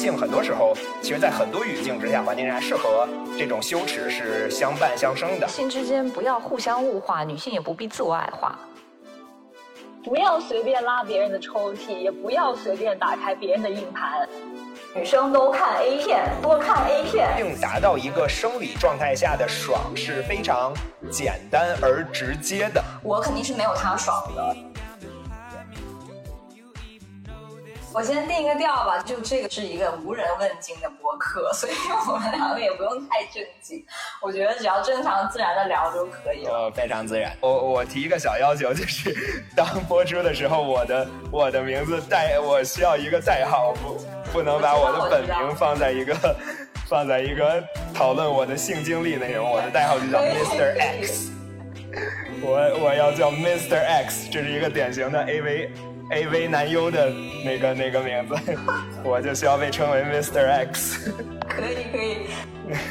性很多时候，其实，在很多语境之下、环境下，是和这种羞耻是相伴相生的。性之间不要互相物化，女性也不必自我矮化。不要随便拉别人的抽屉，也不要随便打开别人的硬盘。女生都看 A 片，多看 A 片，并达到一个生理状态下的爽是非常简单而直接的。我肯定是没有他爽的。我先定一个调吧，就这个是一个无人问津的播客，所以我们两个也不用太正经。我觉得只要正常自然的聊就可以了。非常自然。我我提一个小要求，就是当播出的时候，我的我的名字代我需要一个代号，不不能把我的本名放在一个放在一个讨论我的性经历内容。我的代号就叫 Mr X，我我要叫 Mr X，这是一个典型的 AV。A V 男优的那个那个名字，我就需要被称为 Mr X。可以可以，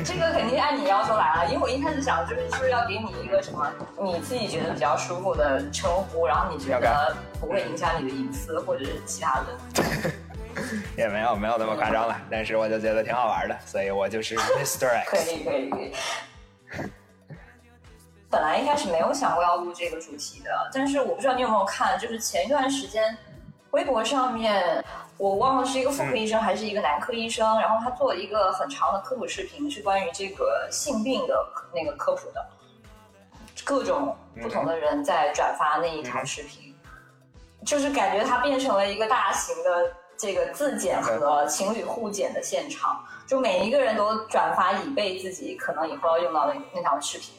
这个肯定按你要求来了，因为我一开始想就是是不是要给你一个什么你自己觉得比较舒服的称呼，然后你觉得不会影响你的隐私或者是其他的。也没有没有那么夸张了，但是我就觉得挺好玩的，所以我就是 Mr X。可以可以可以。本来一开始没有想过要录这个主题的，但是我不知道你有没有看，就是前一段时间，微博上面我忘了是一个妇科医生还是一个男科医生，然后他做了一个很长的科普视频，是关于这个性病的那个科普的，各种不同的人在转发那一条视频，就是感觉它变成了一个大型的这个自检和情侣互检的现场，就每一个人都转发以备自己可能以后要用到的那条视频。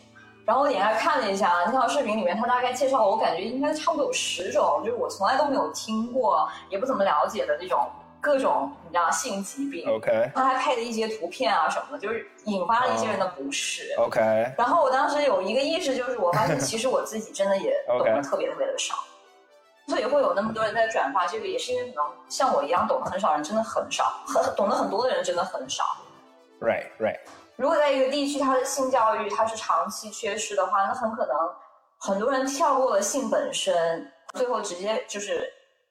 然后我点开看了一下那条视频里面，他大概介绍了，我感觉应该差不多有十种，就是我从来都没有听过，也不怎么了解的那种各种你知道性疾病。OK。他还配了一些图片啊什么的，就是引发了一些人的不适。OK。然后我当时有一个意识，就是我发现其实我自己真的也 懂得特别特别的少，所以会有那么多人在转发这个，也是因为可能像我一样懂得很少人真的很少，很懂得很多的人真的很少。Right, right. 如果在一个地区，它的性教育它是长期缺失的话，那很可能很多人跳过了性本身，最后直接就是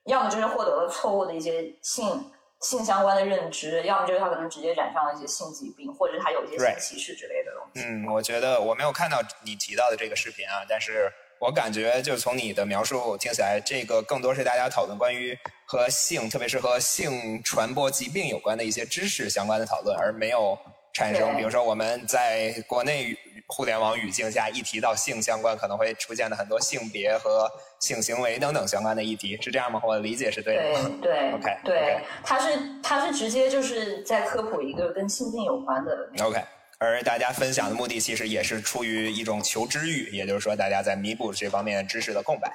要么就是获得了错误的一些性性相关的认知，要么就是他可能直接染上了一些性疾病，或者是他有一些性歧视之类的东西。嗯，我觉得我没有看到你提到的这个视频啊，但是我感觉就从你的描述听起来，这个更多是大家讨论关于和性，特别是和性传播疾病有关的一些知识相关的讨论，而没有。产生，比如说我们在国内互联网语境下，一提到性相关，可能会出现的很多性别和性行为等等相关的议题，是这样吗？我的理解是对的。对 对，OK，对，它是它是直接就是在科普一个跟性病有关的。OK，而大家分享的目的其实也是出于一种求知欲，也就是说大家在弥补这方面知识的空白。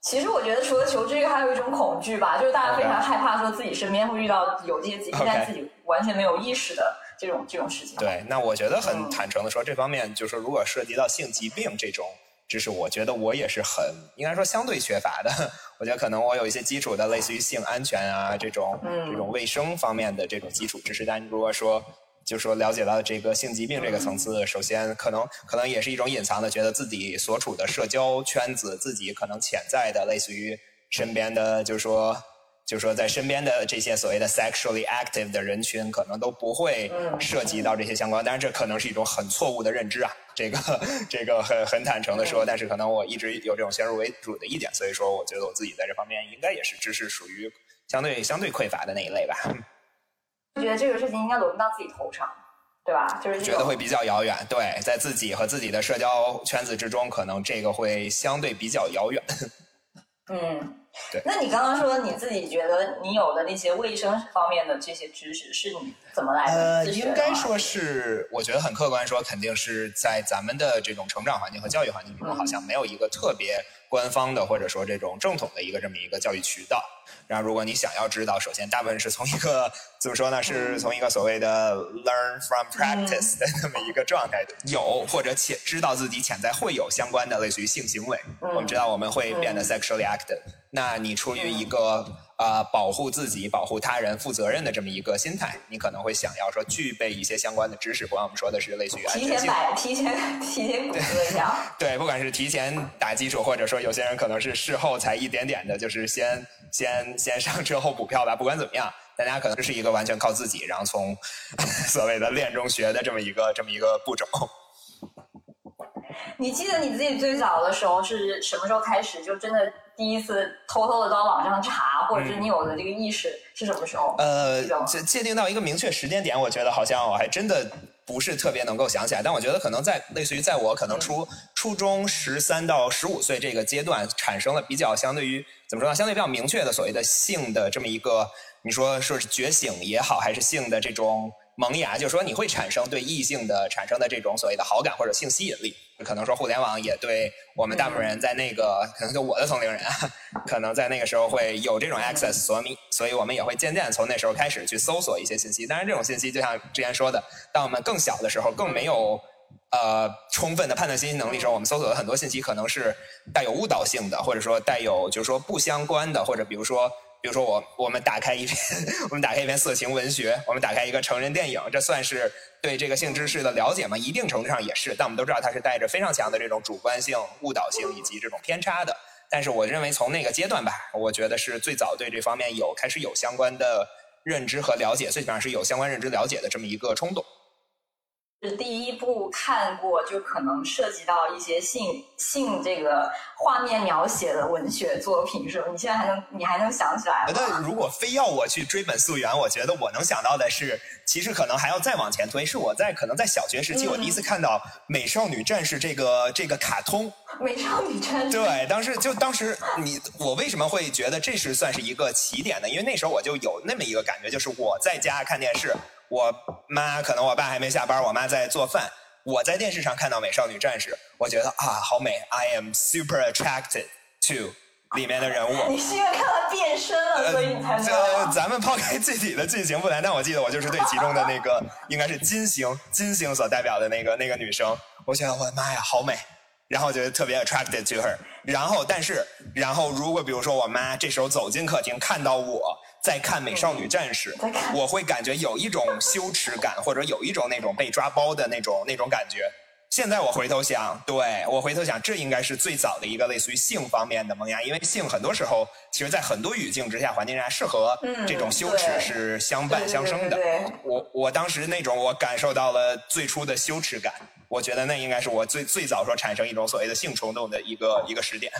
其实我觉得除了求知欲，还有一种恐惧吧，就是大家非常害怕说自己身边会遇到有这些疾病，但自己完全没有意识的。这种这种事情，对，那我觉得很坦诚的说，这方面就是说，如果涉及到性疾病这种知识，我觉得我也是很应该说相对缺乏的。我觉得可能我有一些基础的，类似于性安全啊这种这种卫生方面的这种基础知识，但如果说就说了解到这个性疾病这个层次，首先可能可能也是一种隐藏的，觉得自己所处的社交圈子，自己可能潜在的类似于身边的，就是说。就是说，在身边的这些所谓的 sexually active 的人群，可能都不会涉及到这些相关。当然这可能是一种很错误的认知啊，这个 这个很很坦诚的说。但是可能我一直有这种先入为主的意见，所以说我觉得我自己在这方面应该也是知识属于相对相对匮乏的那一类吧。我觉得这个事情应该轮不到自己头上，对吧？就是觉得会比较遥远。对，在自己和自己的社交圈子之中，可能这个会相对比较遥远。嗯。对，那你刚刚说你自己觉得你有的那些卫生方面的这些知识是你怎么来的？呃，应该说是，我觉得很客观说，肯定是在咱们的这种成长环境和教育环境中，好像没有一个特别官方的或者说这种正统的一个这么一个教育渠道。然后，如果你想要知道，首先大部分是从一个怎么说呢？是从一个所谓的 learn from practice 的那么一个状态，有或者潜知道自己潜在会有相关的类似于性行为。我们知道我们会变得 sexually active。那你出于一个呃保护自己、保护他人、负责任的这么一个心态，你可能会想要说具备一些相关的知识。不管我们说的是类似于提前买、提前提前一下。对，不管是提前打基础，或者说有些人可能是事后才一点点的，就是先先先上车后补票吧。不管怎么样，大家可能这是一个完全靠自己，然后从 所谓的练中学的这么一个这么一个步骤。你记得你自己最早的时候是什么时候开始？就真的第一次偷偷的到网上查，或者是你有的这个意识是什么时候？呃，界界定到一个明确时间点，我觉得好像我还真的不是特别能够想起来。但我觉得可能在类似于在我可能初初中十三到十五岁这个阶段，产生了比较相对于怎么说呢？相对比较明确的所谓的性的这么一个，你说说是觉醒也好，还是性的这种。萌芽，就是说你会产生对异性的产生的这种所谓的好感或者性吸引力。可能说互联网也对我们大部分人在那个，可能就我的同龄人，可能在那个时候会有这种 access，所以所以我们也会渐渐从那时候开始去搜索一些信息。当然，这种信息就像之前说的，当我们更小的时候，更没有呃充分的判断信息能力时候，我们搜索的很多信息可能是带有误导性的，或者说带有就是说不相关的，或者比如说。比如说我我们打开一篇 我们打开一篇色情文学，我们打开一个成人电影，这算是对这个性知识的了解吗？一定程度上也是，但我们都知道它是带着非常强的这种主观性、误导性以及这种偏差的。但是我认为从那个阶段吧，我觉得是最早对这方面有开始有相关的认知和了解，最起码是有相关认知了解的这么一个冲动。是第一部看过，就可能涉及到一些性性这个画面描写的文学作品，是吧？你现在还能你还能想起来吗？但如果非要我去追本溯源，我觉得我能想到的是，其实可能还要再往前推，是我在可能在小学时期，我第一次看到《美少女战士》这个这个卡通。美少女战士。对，当时就当时你我为什么会觉得这是算是一个起点呢？因为那时候我就有那么一个感觉，就是我在家看电视。我妈可能我爸还没下班，我妈在做饭。我在电视上看到《美少女战士》，我觉得啊，好美！I am super attracted to 里面的人物。你是因为看到变身了，所以你才呃，咱们抛开具体的剧情不谈，但我记得我就是对其中的那个应该是金星，金星所代表的那个那个女生，我觉得我的妈呀，好美！然后觉得特别 attracted to her。然后，但是，然后如果比如说我妈这时候走进客厅，看到我。在看《美少女战士》，我会感觉有一种羞耻感，或者有一种那种被抓包的那种那种感觉。现在我回头想，对我回头想，这应该是最早的一个类似于性方面的萌芽，因为性很多时候，其实在很多语境之下、环境下，是和这种羞耻是相伴相生的。我我当时那种我感受到了最初的羞耻感，我觉得那应该是我最最早说产生一种所谓的性冲动的一个一个时点。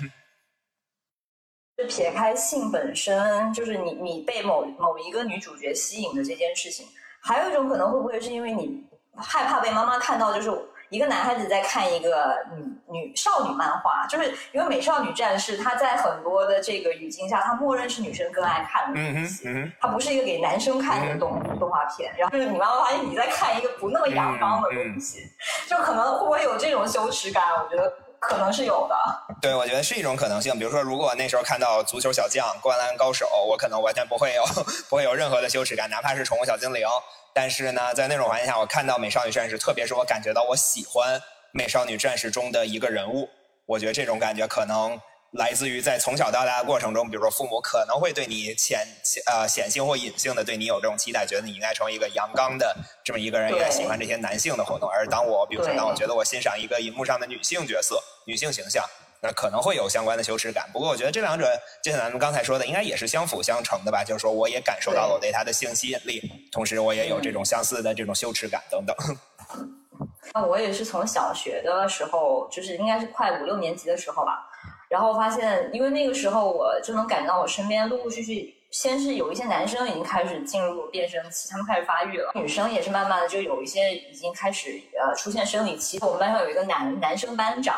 就撇开性本身，就是你你被某某一个女主角吸引的这件事情，还有一种可能会不会是因为你害怕被妈妈看到，就是一个男孩子在看一个女女少女漫画，就是因为美少女战士，它在很多的这个语境下，它默认是女生更爱看的东西，它不是一个给男生看的动动画片。然后就是你妈妈发现你在看一个不那么阳刚的东西，就可能会不会有这种羞耻感？我觉得。可能是有的，对，我觉得是一种可能性。比如说，如果那时候看到足球小将、灌篮高手，我可能完全不会有 不会有任何的羞耻感，哪怕是宠物小精灵。但是呢，在那种环境下，我看到美少女战士，特别是我感觉到我喜欢美少女战士中的一个人物，我觉得这种感觉可能。来自于在从小到大的过程中，比如说父母可能会对你显呃显性或隐性的对你有这种期待，觉得你应该成为一个阳刚的这么一个人，应该喜欢这些男性的活动。而当我比如说当我觉得我欣赏一个荧幕上的女性角色、女性形象，那可能会有相关的羞耻感。不过我觉得这两者就像咱们刚才说的，应该也是相辅相成的吧。就是说我也感受到了我对他的性吸引力，同时我也有这种相似的这种羞耻感等等。那我也是从小学的时候，就是应该是快五六年级的时候吧。然后发现，因为那个时候我就能感觉到我身边陆陆续续，先是有一些男生已经开始进入变声期，他们开始发育了；女生也是慢慢的就有一些已经开始呃出现生理期。我们班上有一个男男生班长，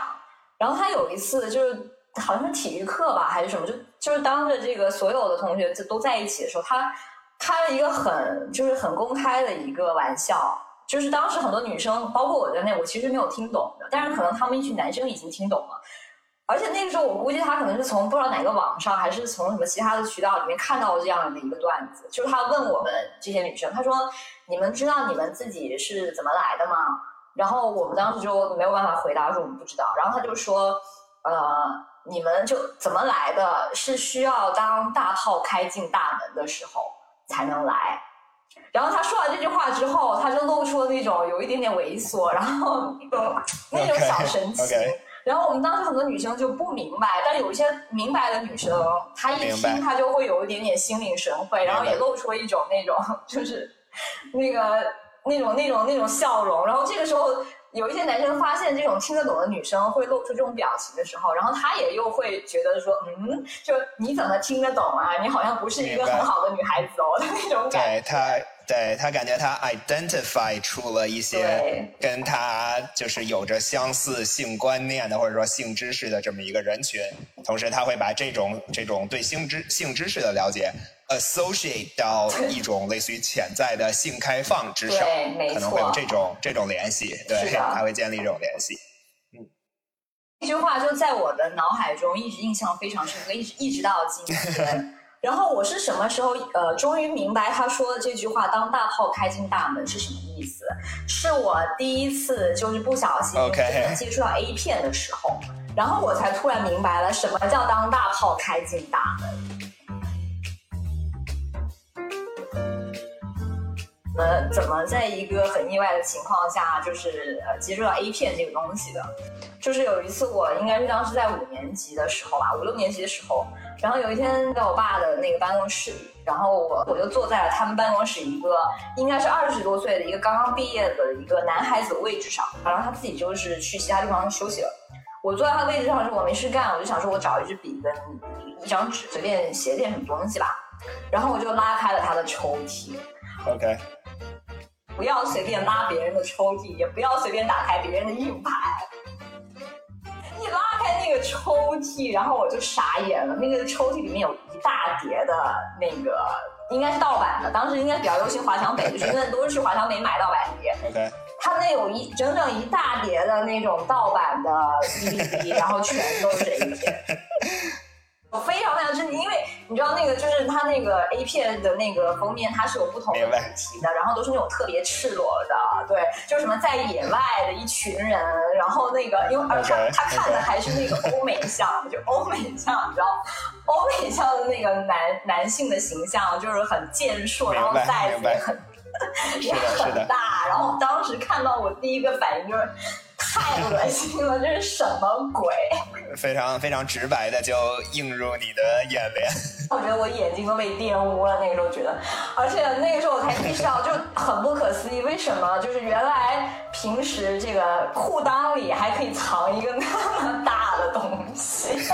然后他有一次就是好像是体育课吧还是什么，就就是当着这个所有的同学就都在一起的时候，他开了一个很就是很公开的一个玩笑，就是当时很多女生包括我在内，我其实没有听懂的，但是可能他们一群男生已经听懂了。而且那个时候，我估计他可能是从不知道哪个网上，还是从什么其他的渠道里面看到这样的一个段子。就是他问我们这些女生，他说：“你们知道你们自己是怎么来的吗？”然后我们当时就没有办法回答，说我们不知道。然后他就说：“呃，你们就怎么来的？是需要当大炮开进大门的时候才能来。”然后他说完这句话之后，他就露出了那种有一点点猥琐，然后那种那种小神情。然后我们当时很多女生就不明白，但有一些明白的女生，她一听她就会有一点点心领神会，然后也露出了一种那种就是那个那种那种那种笑容。然后这个时候，有一些男生发现这种听得懂的女生会露出这种表情的时候，然后他也又会觉得说，嗯，就你怎么听得懂啊？你好像不是一个很好的女孩子哦的那种感觉。对他感觉他 identify 出了一些跟他就是有着相似性观念的或者说性知识的这么一个人群，同时他会把这种这种对性知性知识的了解 associate 到一种类似于潜在的性开放之上，可能会有这种这种联系，对，他会建立这种联系。嗯，这句话就在我的脑海中一直印象非常深刻，一直一直到今天。然后我是什么时候呃，终于明白他说的这句话“当大炮开进大门”是什么意思？是我第一次就是不小心接触到 A 片的时候，然后我才突然明白了什么叫“当大炮开进大门”。呃，怎么在一个很意外的情况下，就是呃接触到 A 片这个东西的？就是有一次，我应该是当时在五年级的时候吧，五六年级的时候。然后有一天在我爸的那个办公室里，然后我我就坐在了他们办公室一个应该是二十多岁的一个刚刚毕业的一个男孩子的位置上，然后他自己就是去其他地方休息了。我坐在他位置上时，我没事干，我就想说我找一支笔跟一张纸，随便写点什么东西吧。然后我就拉开了他的抽屉。OK。不要随便拉别人的抽屉，也不要随便打开别人的硬盘。一拉开那个抽屉，然后我就傻眼了。那个抽屉里面有一大叠的那个，应该是盗版的。当时应该比较流行华强北，就是因为都是去华强北买盗版碟。OK。他那有一整整一大叠的那种盗版的 DVD，然后全都是 A 片。我非常非常震惊，因为你知道那个就是它那个 A 片的那个封面，它是有不同的主题的，然后都是那种特别赤裸的，对，就是什么在野外的一群人，然后那个因为而他他看的还是那个欧美像，就欧美像，你知道，欧美像的那个男男性的形象就是很健硕，然后袋子也很 也很大，然后当时看到我第一个反应就是。太恶心了，这是什么鬼？非常非常直白的就映入你的眼帘。我觉得我眼睛都被玷污了，那个时候觉得，而且那个时候我才意识到，就很不可思议，为什么就是原来平时这个裤裆里还可以藏一个那么大的东西。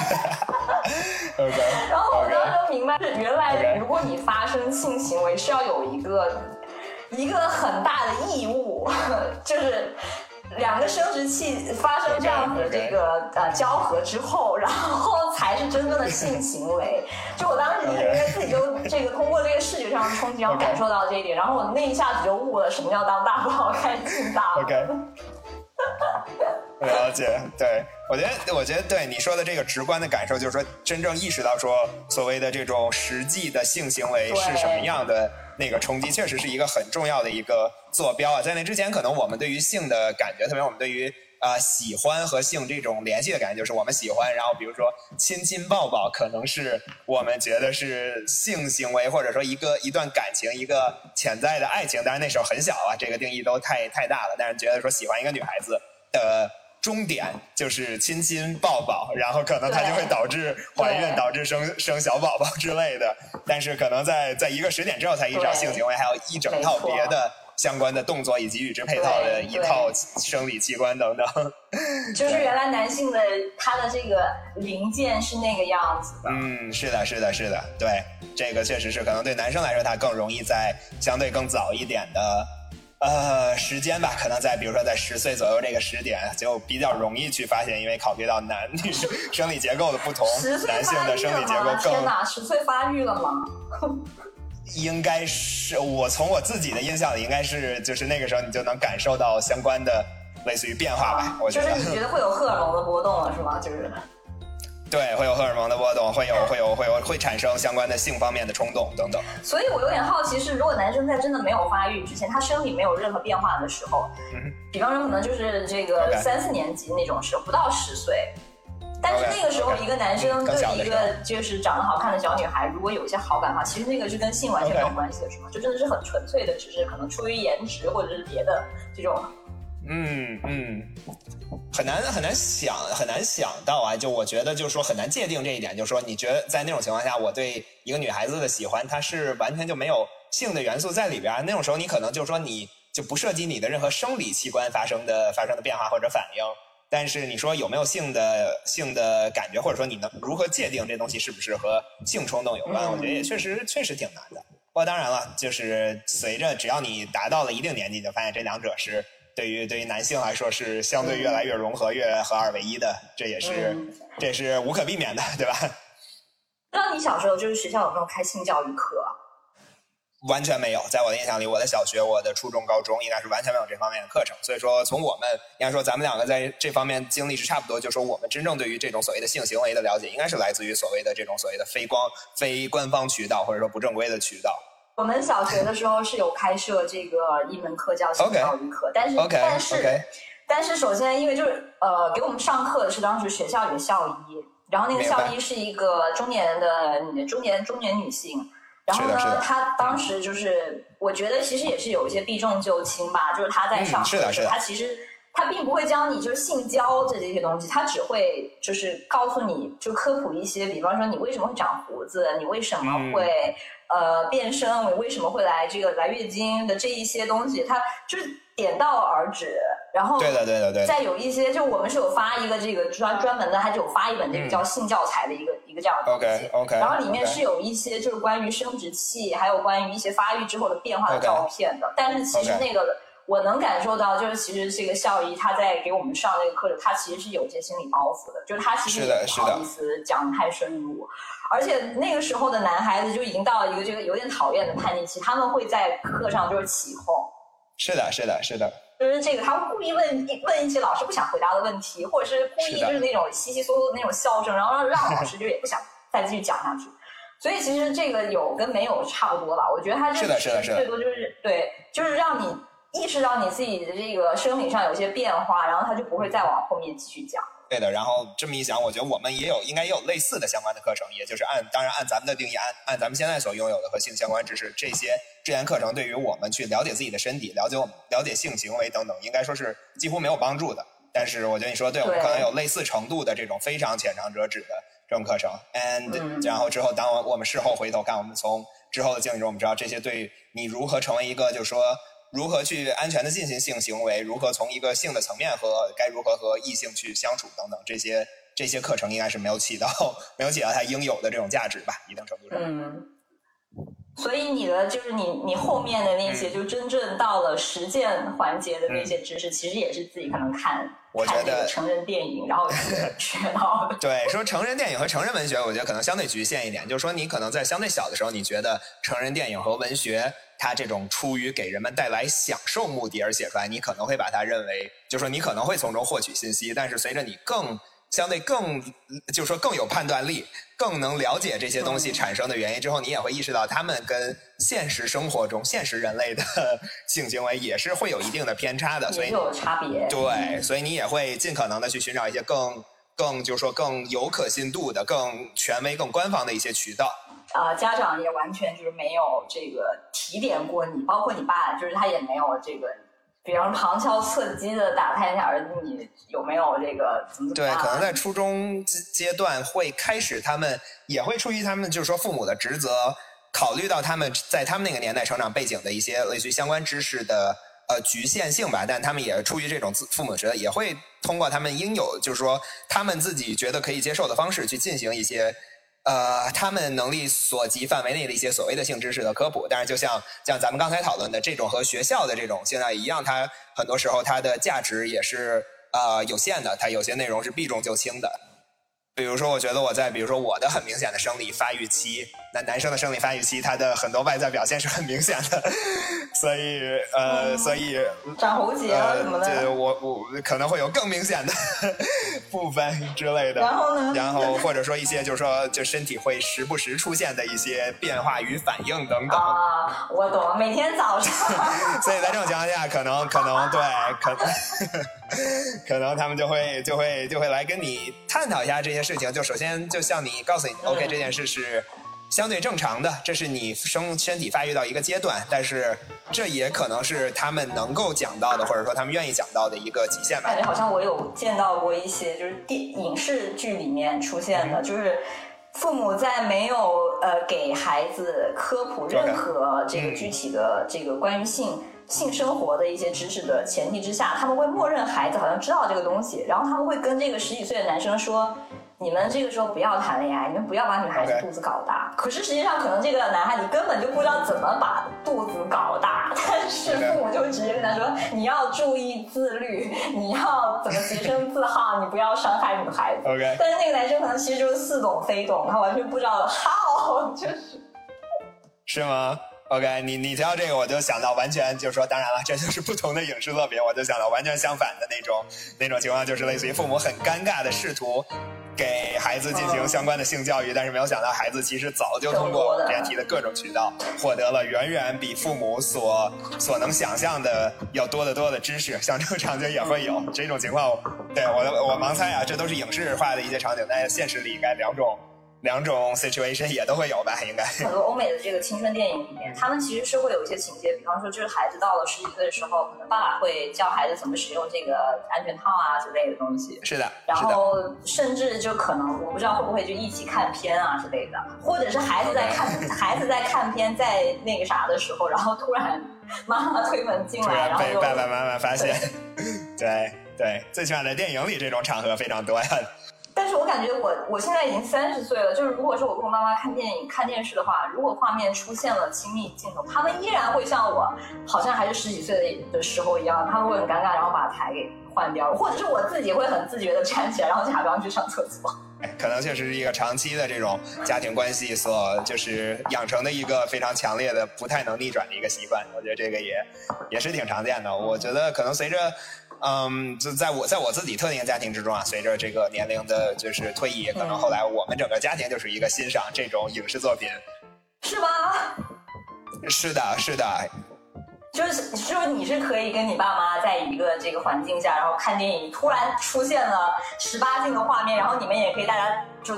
然后我当时明白，是原来如果你发生性行为是要有一个一个很大的异物，就是。两个生殖器发生这样的这个呃交合之后，然后才是真正的性行为。就我当时应该自己就这个通过这个视觉上的冲击，然后感受到这一点，然后我那一下子就悟了什么叫当大不好看进大。OK。了解，对我觉得，我觉得对你说的这个直观的感受，就是说真正意识到说所谓的这种实际的性行为是什么样的。那个冲击确实是一个很重要的一个坐标啊，在那之前，可能我们对于性的感觉，特别我们对于啊喜欢和性这种联系的感觉，就是我们喜欢，然后比如说亲亲抱抱，可能是我们觉得是性行为，或者说一个一段感情，一个潜在的爱情。当然那时候很小啊，这个定义都太太大了，但是觉得说喜欢一个女孩子的。终点就是亲亲抱抱，然后可能它就会导致怀孕，导致生生小宝宝之类的。但是可能在在一个时点之后才意识到性行为还有一整套别的相关的动作以及与之配套的一套生理器官等等。就是原来男性的他的这个零件是那个样子的。嗯，是的，是的，是的，对，这个确实是可能对男生来说，他更容易在相对更早一点的。呃，时间吧，可能在比如说在十岁左右这个时点，就比较容易去发现，因为考虑到男女生生理结构的不同，男性的生理结构更。天哪，十岁发育了吗？应该是我从我自己的印象里，应该是就是那个时候你就能感受到相关的类似于变化吧。我觉得就是你觉得会有荷尔蒙的波动了，是吗？就是。对，会有荷尔蒙的波动，会有会有会有会产生相关的性方面的冲动等等。所以我有点好奇是，如果男生在真的没有发育之前，他生理没有任何变化的时候，比方说可能就是这个三四年级那种时候，不到十岁，但是那个时候一个男生对一个就是长得好看的小女孩，如果有一些好感的话，其实那个是跟性完全没有关系的，是吗？就真的是很纯粹的，只是可能出于颜值或者是别的这种。嗯嗯，很难很难想很难想到啊！就我觉得，就是说很难界定这一点。就是说，你觉得在那种情况下，我对一个女孩子的喜欢，她是完全就没有性的元素在里边那种时候，你可能就是说，你就不涉及你的任何生理器官发生的发生的变化或者反应。但是你说有没有性的性的感觉，或者说你能如何界定这东西是不是和性冲动有关？我觉得也确实确实挺难的。不过当然了，就是随着只要你达到了一定年纪，就发现这两者是。对于对于男性来说是相对越来越融合、越合二为一的，这也是这是无可避免的，对吧？那你小时候就是学校有没有开性教育课？完全没有，在我的印象里，我的小学、我的初中、高中应该是完全没有这方面的课程。所以说，从我们应该说咱们两个在这方面经历是差不多。就说我们真正对于这种所谓的性行为的了解，应该是来自于所谓的这种所谓的非光、非官方渠道，或者说不正规的渠道。我们小学的时候是有开设这个一门课叫性教育课，但是但是但是首先因为就是呃给我们上课的是当时学校里的校医，然后那个校医是一个中年的中年中年女性，然后呢她当时就是我觉得其实也是有一些避重就轻吧，就是她在上课的时候她其实她并不会教你就是性交的这些东西，她只会就是告诉你就科普一些，比方说你为什么会长胡子，你为什么会。呃，变声，我为什么会来这个来月经的这一些东西，它就是点到而止。然后，对的，对的，对。再有一些，就我们是有发一个这个专专门的，它就有发一本这个叫性教材的一个一个这样的东西。OK OK。然后里面是有一些就是关于生殖器，还有关于一些发育之后的变化的照片的。但是其实那个我能感受到，就是其实这个校医他在给我们上这个课的，他其实是有一些心理包袱的，就是他其实也不好意思讲太深入。而且那个时候的男孩子就已经到了一个这个有点讨厌的叛逆期，他们会在课上就是起哄。是的，是的，是的。就是这个，他会故意问问一些老师不想回答的问题，或者是故意就是那种稀稀嗦嗦的那种笑声，然后让让老师就也不想再继续讲下去。所以其实这个有跟没有差不多吧？我觉得他这是最多就是对，就是让你意识到你自己的这个生理上有些变化，然后他就不会再往后面继续讲。对的，然后这么一想，我觉得我们也有应该也有类似的相关的课程，也就是按当然按咱们的定义，按按咱们现在所拥有的和性相关知识，这些这前课程对于我们去了解自己的身体、了解我们了解性行为等等，应该说是几乎没有帮助的。但是我觉得你说对，我们可能有类似程度的这种非常浅尝辄止的这种课程，and 然后之后当我我们事后回头看，我们从之后的经历中，我们知道这些对你如何成为一个就是说。如何去安全的进行性行为？如何从一个性的层面和该如何和异性去相处等等，这些这些课程应该是没有起到 没有起到它应有的这种价值吧？一定程度上。嗯。所以你的就是你你后面的那些，就真正到了实践环节的那些知识，其实也是自己可能看我觉得成人电影，然后学到的。对，说成人电影和成人文学，我觉得可能相对局限一点。就是说，你可能在相对小的时候，你觉得成人电影和文学。它这种出于给人们带来享受目的而写出来，你可能会把它认为，就是说你可能会从中获取信息。但是随着你更相对更，就是说更有判断力，更能了解这些东西产生的原因之后，你也会意识到他们跟现实生活中现实人类的 性行为也是会有一定的偏差的，所以有差别。对，所以你也会尽可能的去寻找一些更更就是说更有可信度的、更权威、更官方的一些渠道。呃，家长也完全就是没有这个提点过你，包括你爸，就是他也没有这个，比方旁敲侧击的打探一下儿子你有没有这个怎么怎么对，可能在初中阶段会开始，他们也会出于他们就是说父母的职责，考虑到他们在他们那个年代成长背景的一些类似于相关知识的呃局限性吧，但他们也出于这种自父母的职责，也会通过他们应有就是说他们自己觉得可以接受的方式去进行一些。呃，他们能力所及范围内的一些所谓的性知识的科普，但是就像像咱们刚才讨论的这种和学校的这种性教育一样，它很多时候它的价值也是呃有限的，它有些内容是避重就轻的。比如说，我觉得我在比如说我的很明显的生理发育期，那男生的生理发育期，他的很多外在表现是很明显的，所以呃，所以长喉结啊什么的，我我可能会有更明显的部分之类的。然后呢？然后或者说一些就是说，就身体会时不时出现的一些变化与反应等等。啊，我懂，每天早上。所以在这种情况下，可能可能对，可能可能他们就会就会就会来跟你探讨一下这些。事情就首先就像你告诉你，OK，这件事是相对正常的，这是你生身体发育到一个阶段，但是这也可能是他们能够讲到的，或者说他们愿意讲到的一个极限吧。感觉好像我有见到过一些就是电影视剧里面出现的，就是父母在没有呃给孩子科普任何这个具体的这个关于性性生活的一些知识的前提之下，他们会默认孩子好像知道这个东西，然后他们会跟这个十几岁的男生说。你们这个时候不要谈恋爱，你们不要把女孩子肚子搞大。可是实际上，可能这个男孩你根本就不知道怎么把肚子搞大，但是父母就直接跟他说：“你要注意自律，你要怎么洁身自好，你不要伤害女孩子。” OK。但是那个男生可能其实就是似懂非懂，他完全不知道 how，就是。是吗？OK，你你提到这个，我就想到完全就是说，当然了，这就是不同的影视作品，我就想到完全相反的那种那种情况，就是类似于父母很尴尬的试图。给孩子进行相关的性教育，但是没有想到孩子其实早就通过之前提的各种渠道，获得了远远比父母所所能想象的要多得多的知识。像这个场景也会有这种情况，对我我盲猜啊，这都是影视化的一些场景，在现实里应该两种。两种 situation 也都会有吧，应该。很多欧美的这个青春电影里面，他们其实是会有一些情节，比方说，就是孩子到了十几岁的时候，可能爸爸会教孩子怎么使用这个安全套啊之类的东西。是的。然后甚至就可能，我不知道会不会就一起看片啊之类的，或者是孩子在看 孩子在看片，在那个啥的时候，然后突然妈妈推门进来，然后被爸爸妈妈发现。对对，最起码在电影里这种场合非常多呀。但是我感觉我我现在已经三十岁了，就是如果说我跟我妈妈看电影、看电视的话，如果画面出现了亲密镜头，他们依然会像我，好像还是十几岁的的时候一样，他们会很尴尬，然后把台给换掉，或者是我自己会很自觉的站起来，然后假装去上厕所。可能确实是一个长期的这种家庭关系所就是养成的一个非常强烈的、不太能逆转的一个习惯。我觉得这个也也是挺常见的。我觉得可能随着。嗯，就在我在我自己特定家庭之中啊，随着这个年龄的就是推移，可能后来我们整个家庭就是一个欣赏这种影视作品，是吗？是的，是的。就是，是你是可以跟你爸妈在一个这个环境下，然后看电影，突然出现了十八禁的画面，然后你们也可以大家就。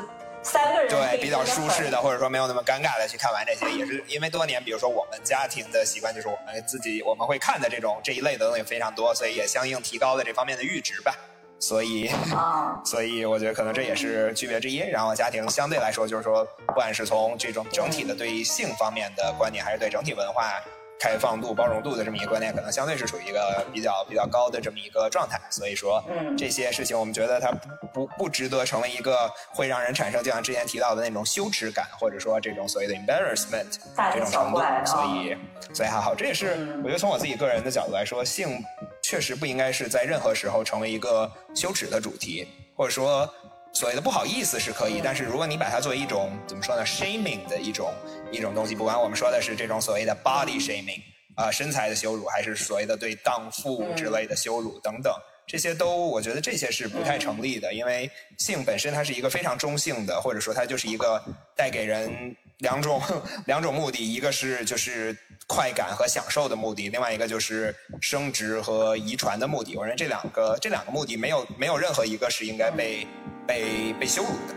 三个人对比较舒适的，或者说没有那么尴尬的去看完这些，也是因为多年，比如说我们家庭的习惯，就是我们自己我们会看的这种这一类的东西非常多，所以也相应提高了这方面的阈值吧。所以，所以我觉得可能这也是区别之一。然后家庭相对来说，就是说，不管是从这种整体的对性方面的观念，还是对整体文化。开放度、包容度的这么一个观念，可能相对是处于一个比较比较高的这么一个状态。所以说，这些事情我们觉得它不不不值得成为一个会让人产生就像之前提到的那种羞耻感，或者说这种所谓的 embarrassment 这种程度。所以，所以还好，这也是我觉得从我自己个人的角度来说，性确实不应该是在任何时候成为一个羞耻的主题，或者说。所谓的不好意思是可以，但是如果你把它作为一种怎么说呢，shaming 的一种一种东西，不管我们说的是这种所谓的 body shaming 啊，身材的羞辱，还是所谓的对荡妇之类的羞辱等等，这些都我觉得这些是不太成立的，因为性本身它是一个非常中性的，或者说它就是一个带给人两种两种目的，一个是就是快感和享受的目的，另外一个就是生殖和遗传的目的。我认为这两个这两个目的没有没有任何一个是应该被。被被羞辱的。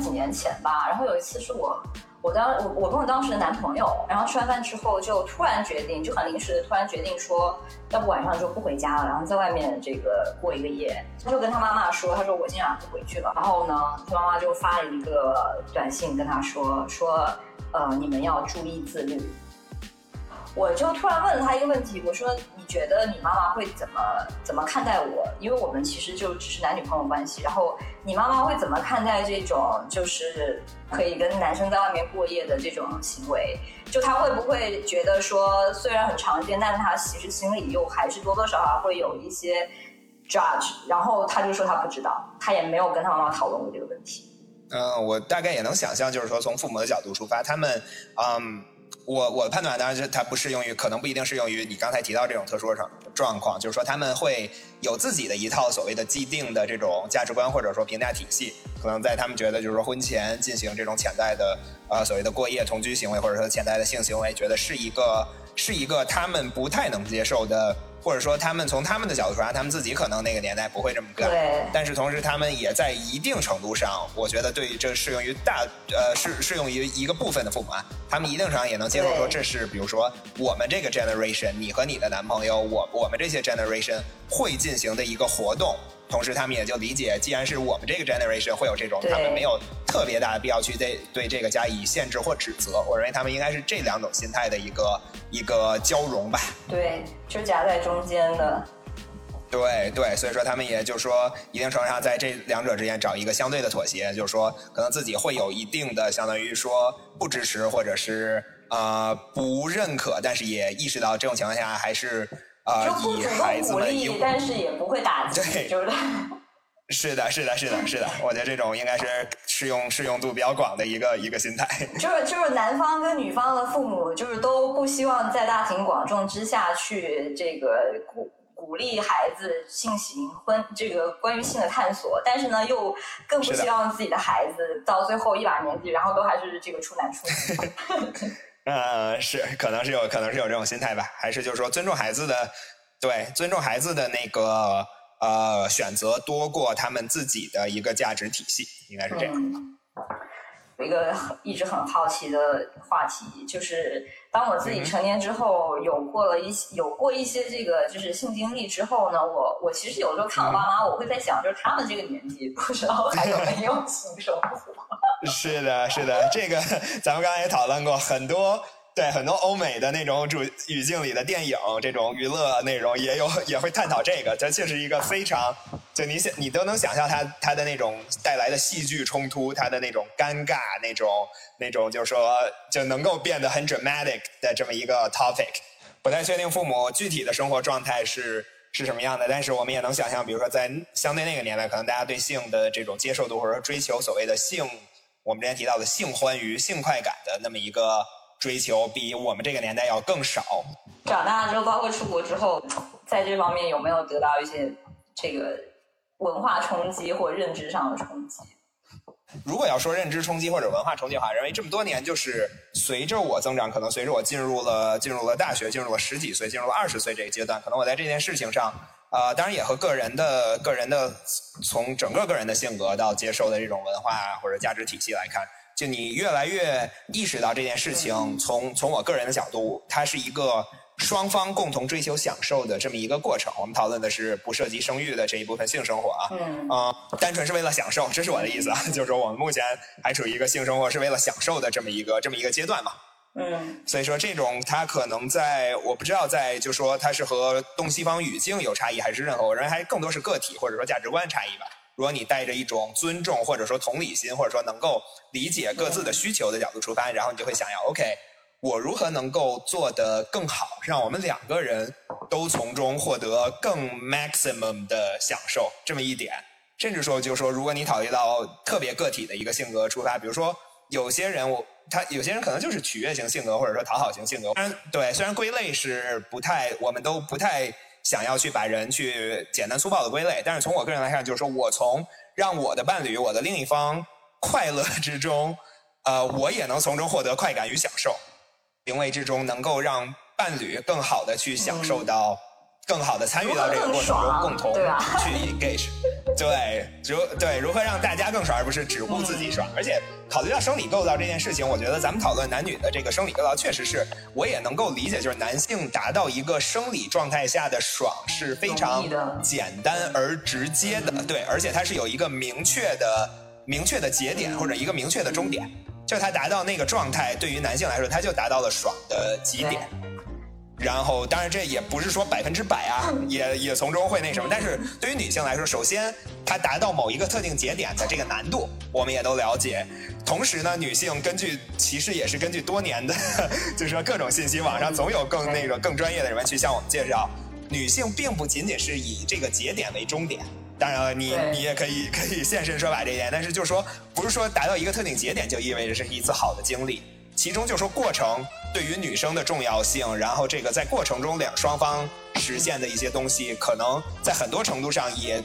几年前吧，然后有一次是我，我当我我跟我当时的男朋友，然后吃完饭之后就突然决定，就很临时的突然决定说，要不晚上就不回家了，然后在外面这个过一个夜。他就跟他妈妈说，他说我今晚不回去了。然后呢，他妈妈就发了一个短信跟他说，说呃你们要注意自律。我就突然问了他一个问题，我说：“你觉得你妈妈会怎么怎么看待我？因为我们其实就只是男女朋友关系。然后你妈妈会怎么看待这种就是可以跟男生在外面过夜的这种行为？就他会不会觉得说虽然很常见，但是他其实心里又还是多多少少会有一些 judge？然后他就说他不知道，他也没有跟他妈妈讨论过这个问题。嗯，我大概也能想象，就是说从父母的角度出发，他们嗯。我我的判断当然是它不适用于，可能不一定适用于你刚才提到这种特殊状状况，就是说他们会有自己的一套所谓的既定的这种价值观或者说评价体系，可能在他们觉得就是说婚前进行这种潜在的呃所谓的过夜同居行为或者说潜在的性行为，觉得是一个是一个他们不太能接受的。或者说他们从他们的角度出发，他们自己可能那个年代不会这么干。对。但是同时，他们也在一定程度上，我觉得对于这适用于大呃适适用于一个部分的父母啊，他们一定程度上也能接受说这是比如说我们这个 generation，你和你的男朋友，我我们这些 generation 会进行的一个活动。同时，他们也就理解，既然是我们这个 generation 会有这种，他们没有特别大的必要去对对这个加以限制或指责。我认为他们应该是这两种心态的一个一个交融吧。对，就夹在中间的。对对，所以说他们也就是说，一定程度上在这两者之间找一个相对的妥协，就是说，可能自己会有一定的相当于说不支持或者是呃不认可，但是也意识到这种情况下还是。就不主动鼓励，但是也不会打击，就是。是的，是的，是的，是的，我觉得这种应该是适用适用度比较广的一个一个心态。就是就是男方跟女方的父母，就是都不希望在大庭广众之下去这个鼓鼓励孩子进行婚这个关于性的探索，但是呢，又更不希望自己的孩子到最后一把年纪，然后都还是这个处男处女。呃，是，可能是有可能是有这种心态吧，还是就是说尊重孩子的，对，尊重孩子的那个呃选择多过他们自己的一个价值体系，应该是这样。有一个一直很好奇的话题，就是当我自己成年之后，有过了一些有过一些这个就是性经历之后呢，我我其实有时候看我爸妈，我会在想，就是他们这个年纪，不知道还有没有性生活。是的，是的，这个 咱们刚才也讨论过很多，对很多欧美的那种主语境里的电影，这种娱乐内容也有 也会探讨这个，这确实一个非常，就你想你都能想象它它的那种带来的戏剧冲突，它的那种尴尬，那种那种就是说就能够变得很 dramatic 的这么一个 topic。不太确定父母具体的生活状态是是什么样的，但是我们也能想象，比如说在相对那个年代，可能大家对性的这种接受度或者说追求所谓的性。我们之前提到的性欢愉、性快感的那么一个追求，比我们这个年代要更少。长大之后，包括出国之后，在这方面有没有得到一些这个文化冲击或认知上的冲击？如果要说认知冲击或者文化冲击的话，认为这么多年就是随着我增长，可能随着我进入了进入了大学，进入了十几岁，进入了二十岁这个阶段，可能我在这件事情上。啊，当然也和个人的、个人的从整个个人的性格到接受的这种文化或者价值体系来看，就你越来越意识到这件事情，从从我个人的角度，它是一个双方共同追求享受的这么一个过程。我们讨论的是不涉及生育的这一部分性生活啊，啊，单纯是为了享受，这是我的意思啊，就是说我们目前还处于一个性生活是为了享受的这么一个这么一个阶段嘛。嗯，所以说这种它可能在我不知道在就说它是和东西方语境有差异，还是任何我认为还更多是个体或者说价值观差异吧。如果你带着一种尊重或者说同理心，或者说能够理解各自的需求的角度出发，然后你就会想要 OK，我如何能够做得更好，让我们两个人都从中获得更 maximum 的享受这么一点。甚至说就是说，如果你考虑到特别个体的一个性格出发，比如说有些人我。他有些人可能就是取悦型性格，或者说讨好型性格。虽然对，虽然归类是不太，我们都不太想要去把人去简单粗暴的归类。但是从我个人来看，就是说我从让我的伴侣、我的另一方快乐之中，呃，我也能从中获得快感与享受。行为之中能够让伴侣更好的去享受到。更好的参与到这个过程中，共同去 engage，对，如对如何让大家更爽，而不是只顾自己爽。而且考虑到生理构造这件事情，我觉得咱们讨论男女的这个生理构造，确实是我也能够理解，就是男性达到一个生理状态下的爽是非常简单而直接的，对，而且它是有一个明确的、明确的节点或者一个明确的终点，就他达到那个状态，对于男性来说，他就达到了爽的极点。然后，当然这也不是说百分之百啊，也也从中会那什么。但是对于女性来说，首先她达到某一个特定节点的这个难度，我们也都了解。同时呢，女性根据其实也是根据多年的，就是说各种信息，网上总有更那个更专业的人们去向我们介绍，女性并不仅仅是以这个节点为终点。当然了，你你也可以可以现身说法这一点，但是就是说，不是说达到一个特定节点就意味着是一次好的经历。其中就说过程对于女生的重要性，然后这个在过程中两双方实现的一些东西，可能在很多程度上也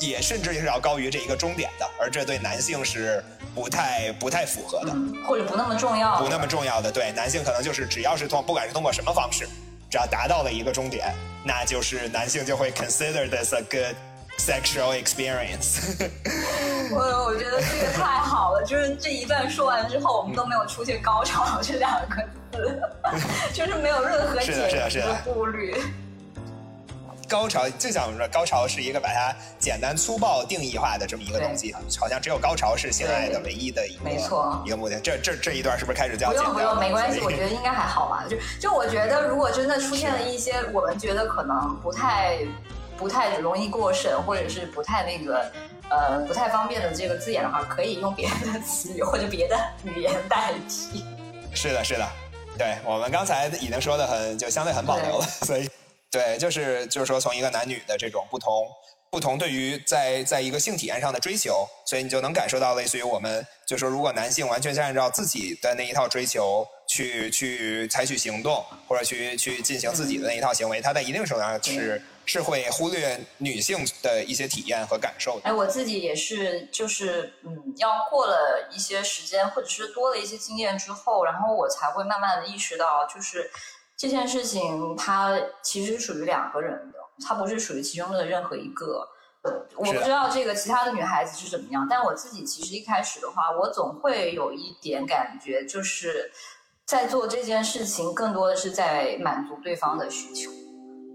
也甚至是要高于这一个终点的，而这对男性是不太不太符合的，或者不那么重要，不那么重要的。对男性可能就是只要是通，不管是通过什么方式，只要达到了一个终点，那就是男性就会 consider this a good sexual experience。我我觉得这个太好了，就是这一段说完之后，我们都没有出现高潮这两个字，就是没有任何解释的顾虑。高潮就像我们说，高潮是一个把它简单粗暴定义化的这么一个东西，好像只有高潮是性爱的唯一的一个没错一个目的。这这这一段是不是开始叫？不用不用，没关系，我觉得应该还好吧。就就我觉得，如果真的出现了一些我们觉得可能不太不太容易过审，或者是不太那个呃不太方便的这个字眼的话，可以用别的词语 或者别的语言代替。是的，是的，对我们刚才已经说的很就相对很保留了，所以。对，就是就是说，从一个男女的这种不同不同，对于在在一个性体验上的追求，所以你就能感受到，类似于我们就说，如果男性完全是按照自己的那一套追求去去采取行动，或者去去进行自己的那一套行为，他在一定程度上是是会忽略女性的一些体验和感受的。哎，我自己也是，就是嗯，要过了一些时间，或者是多了一些经验之后，然后我才会慢慢的意识到，就是。这件事情它其实属于两个人的，它不是属于其中的任何一个。我不知道这个其他的女孩子是怎么样，但我自己其实一开始的话，我总会有一点感觉，就是在做这件事情，更多的是在满足对方的需求。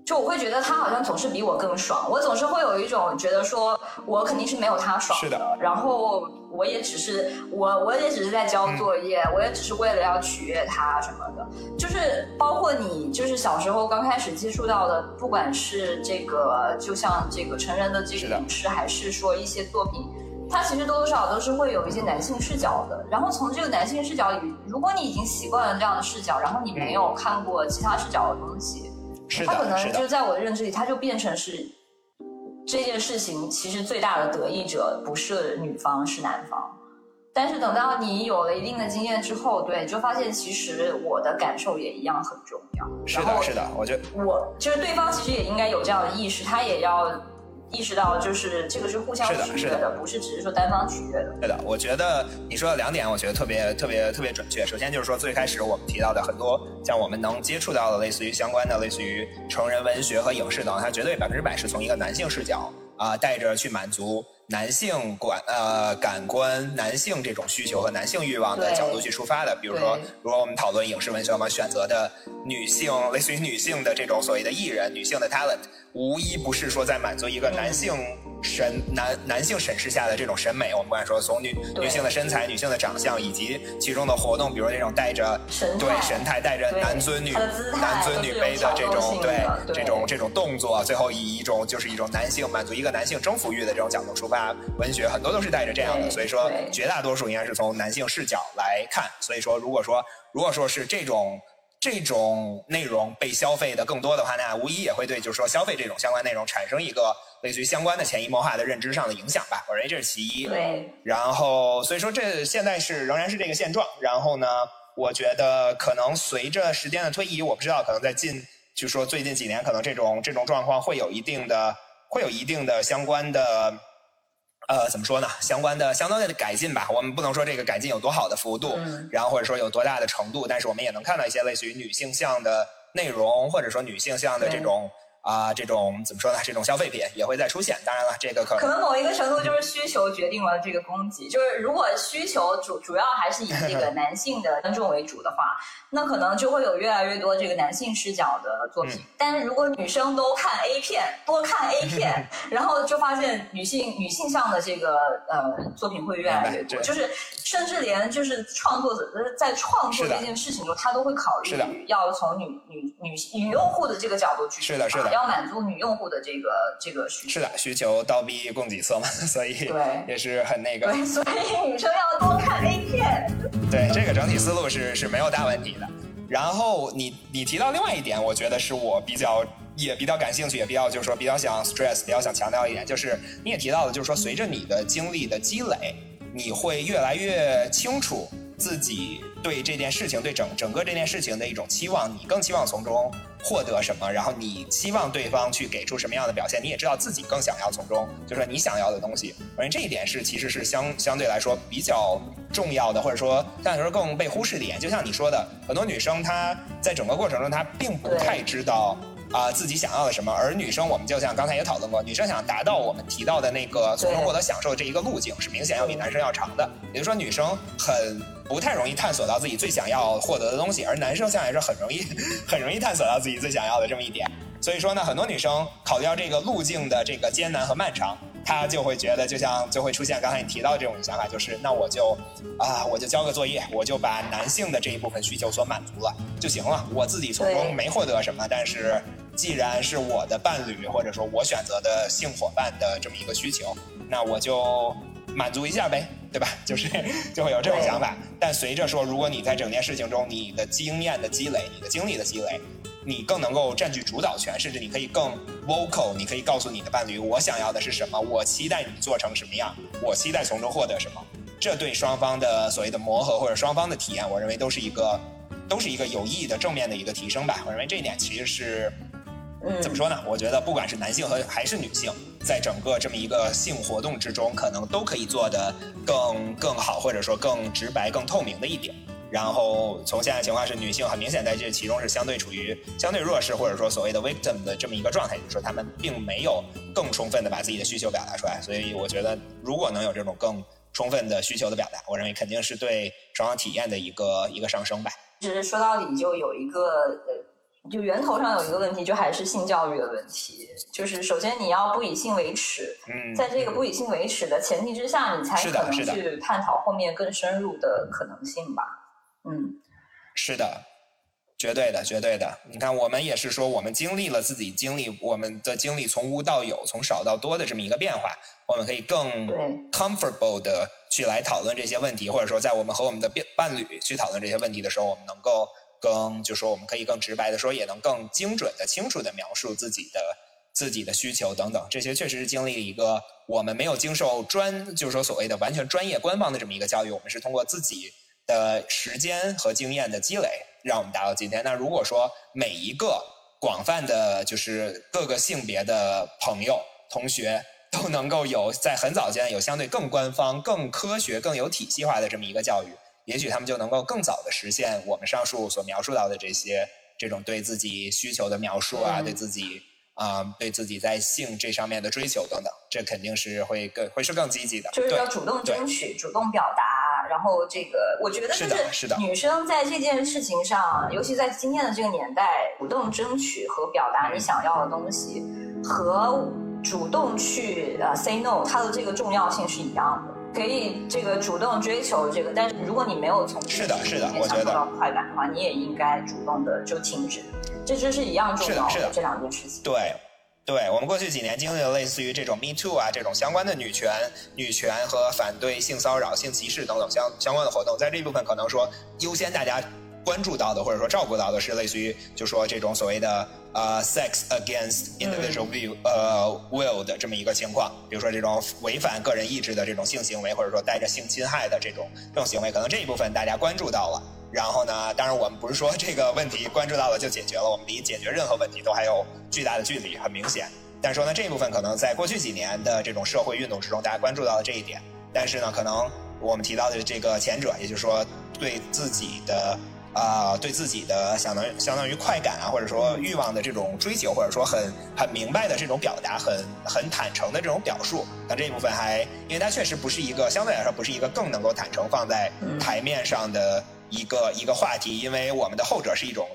就我会觉得他好像总是比我更爽，我总是会有一种觉得说，我肯定是没有他爽的。然后我也只是我我也只是在交作业，我也只是为了要取悦他什么的。就是包括你，就是小时候刚开始接触到的，不管是这个，就像这个成人的这个影视，还是说一些作品，它其实多多少少都是会有一些男性视角的。然后从这个男性视角里，如果你已经习惯了这样的视角，然后你没有看过其他视角的东西。他可能就在我的认知里，他就变成是这件事情其实最大的得益者不是女方是男方，但是等到你有了一定的经验之后，对，就发现其实我的感受也一样很重要。是的，是的，我觉得我就是对方其实也应该有这样的意识，他也要。意识到就是这个是互相取悦的，不是只是说单方取悦的。对的，我觉得你说的两点，我觉得特别特别特别准确。首先就是说，最开始我们提到的很多，像我们能接触到的，类似于相关的，类似于成人文学和影视等，它绝对百分之百是从一个男性视角啊，带着去满足。男性管呃感官，男性这种需求和男性欲望的角度去出发的，比如说，如果我们讨论影视文学，我们选择的女性，类似于女性的这种所谓的艺人，女性的 talent，无一不是说在满足一个男性。审男男性审视下的这种审美，我们不管说从女女性的身材、女性的长相，以及其中的活动，比如那种带着对神态、带着男尊女男尊女卑的这种对这种这种动作，最后以一种就是一种男性满足一个男性征服欲的这种角度出发，文学很多都是带着这样的，所以说绝大多数应该是从男性视角来看。所以说，如果说如果说是这种。这种内容被消费的更多的话，那无疑也会对就是说消费这种相关内容产生一个类似于相关的潜移默化的认知上的影响吧。我认为这是其一。对。然后，所以说这现在是仍然是这个现状。然后呢，我觉得可能随着时间的推移，我不知道可能在近就说最近几年，可能这种这种状况会有一定的会有一定的相关的。呃，怎么说呢？相关的相当的改进吧。我们不能说这个改进有多好的幅度，然后或者说有多大的程度，但是我们也能看到一些类似于女性向的内容，或者说女性向的这种。啊，这种怎么说呢？这种消费品也会再出现。当然了，这个可能可能某一个程度就是需求决定了这个供给。就是如果需求主主要还是以这个 男性的观众为主的话，那可能就会有越来越多这个男性视角的作品。但是如果女生都看 A 片，多看 A 片，然后就发现女性女性向的这个呃作品会越来越多。就是甚至连就是创作者在创作这件事情中，他都会考虑要从女女女女用户的这个角度去是的，是的。要满足女用户的这个这个需求是的，需求倒逼供给侧嘛，所以对也是很那个，对，所以女生要多看 A 片。对，这个整体思路是是没有大问题的。然后你你提到另外一点，我觉得是我比较也比较感兴趣，也比较就是说比较想 stress，比较想强调一点，就是你也提到了，就是说随着你的经历的积累，你会越来越清楚自己对这件事情、对整整个这件事情的一种期望，你更期望从中获得什么，然后你期望对方去给出什么样的表现，你也知道自己更想要从中，就说你想要的东西。我认为这一点是其实是相相对来说比较重要的，或者说相对来说更被忽视的一点。就像你说的，很多女生她在整个过程中她并不太知道。啊，自己想要的什么？而女生，我们就像刚才也讨论过，女生想达到我们提到的那个从中获得享受这一个路径，是明显要比男生要长的。也就是说，女生很不太容易探索到自己最想要获得的东西，而男生相对来是很容易，很容易探索到自己最想要的这么一点。所以说呢，很多女生考虑到这个路径的这个艰难和漫长。她就会觉得，就像就会出现刚才你提到这种想法，就是那我就啊，我就交个作业，我就把男性的这一部分需求所满足了就行了。我自己从中没获得什么，但是既然是我的伴侣或者说我选择的性伙伴的这么一个需求，那我就满足一下呗，对吧？就是就会有这种想法。但随着说，如果你在整件事情中，你的经验的积累，你的经历的积累。你更能够占据主导权，甚至你可以更 vocal，你可以告诉你的伴侣，我想要的是什么，我期待你做成什么样，我期待从中获得什么。这对双方的所谓的磨合或者双方的体验，我认为都是一个，都是一个有意义的正面的一个提升吧。我认为这一点其实是，怎么说呢？我觉得不管是男性和还是女性，在整个这么一个性活动之中，可能都可以做得更更好，或者说更直白、更透明的一点。然后从现在情况是，女性很明显在这其中是相对处于相对弱势，或者说所谓的 victim 的这么一个状态，就是说他们并没有更充分的把自己的需求表达出来。所以我觉得，如果能有这种更充分的需求的表达，我认为肯定是对双方体验的一个一个上升吧。其实说到底，就有一个呃，就源头上有一个问题，就还是性教育的问题。就是首先你要不以性为耻，嗯，在这个不以性为耻的前提之下，你才可能去探讨后面更深入的可能性吧。嗯，是的，绝对的，绝对的。你看，我们也是说，我们经历了自己经历，我们的经历从无到有，从少到多的这么一个变化，我们可以更 comfortable 的去来讨论这些问题，或者说，在我们和我们的伴伴侣去讨论这些问题的时候，我们能够更，就说我们可以更直白的说，也能更精准的、清楚的描述自己的自己的需求等等。这些确实是经历一个我们没有经受专，就是说所谓的完全专业官方的这么一个教育，我们是通过自己。的时间和经验的积累，让我们达到今天。那如果说每一个广泛的，就是各个性别的朋友、同学都能够有在很早间有相对更官方、更科学、更有体系化的这么一个教育，也许他们就能够更早的实现我们上述所描述到的这些这种对自己需求的描述啊，对自己啊，对自己在性这上面的追求等等，这肯定是会更会是更积极的，就是要主动争取、主动表达。然后这个，我觉得就是女生在这件事情上，尤其在今天的这个年代，主动争取和表达你想要的东西，和主动去呃 say no，它的这个重要性是一样的。可以这个主动追求这个，但是如果你没有从是的，是的，我觉得到快感的话，你也应该主动的就停止。这就是一样重要的这两件事情。对。对我们过去几年经历了类似于这种 Me Too 啊这种相关的女权、女权和反对性骚扰、性歧视等等相相关的活动，在这一部分可能说优先大家关注到的或者说照顾到的是类似于就说这种所谓的呃 sex against individual view 呃 will 的这么一个情况，比如说这种违反个人意志的这种性行为，或者说带着性侵害的这种这种行为，可能这一部分大家关注到了。然后呢？当然，我们不是说这个问题关注到了就解决了，我们离解决任何问题都还有巨大的距离，很明显。但是说呢，这一部分可能在过去几年的这种社会运动之中，大家关注到了这一点。但是呢，可能我们提到的这个前者，也就是说对自己的啊，对自己的相当于相当于快感啊，或者说欲望的这种追求，或者说很很明白的这种表达，很很坦诚的这种表述，那这一部分还，因为它确实不是一个相对来说不是一个更能够坦诚放在台面上的。一个一个话题，因为我们的后者是一种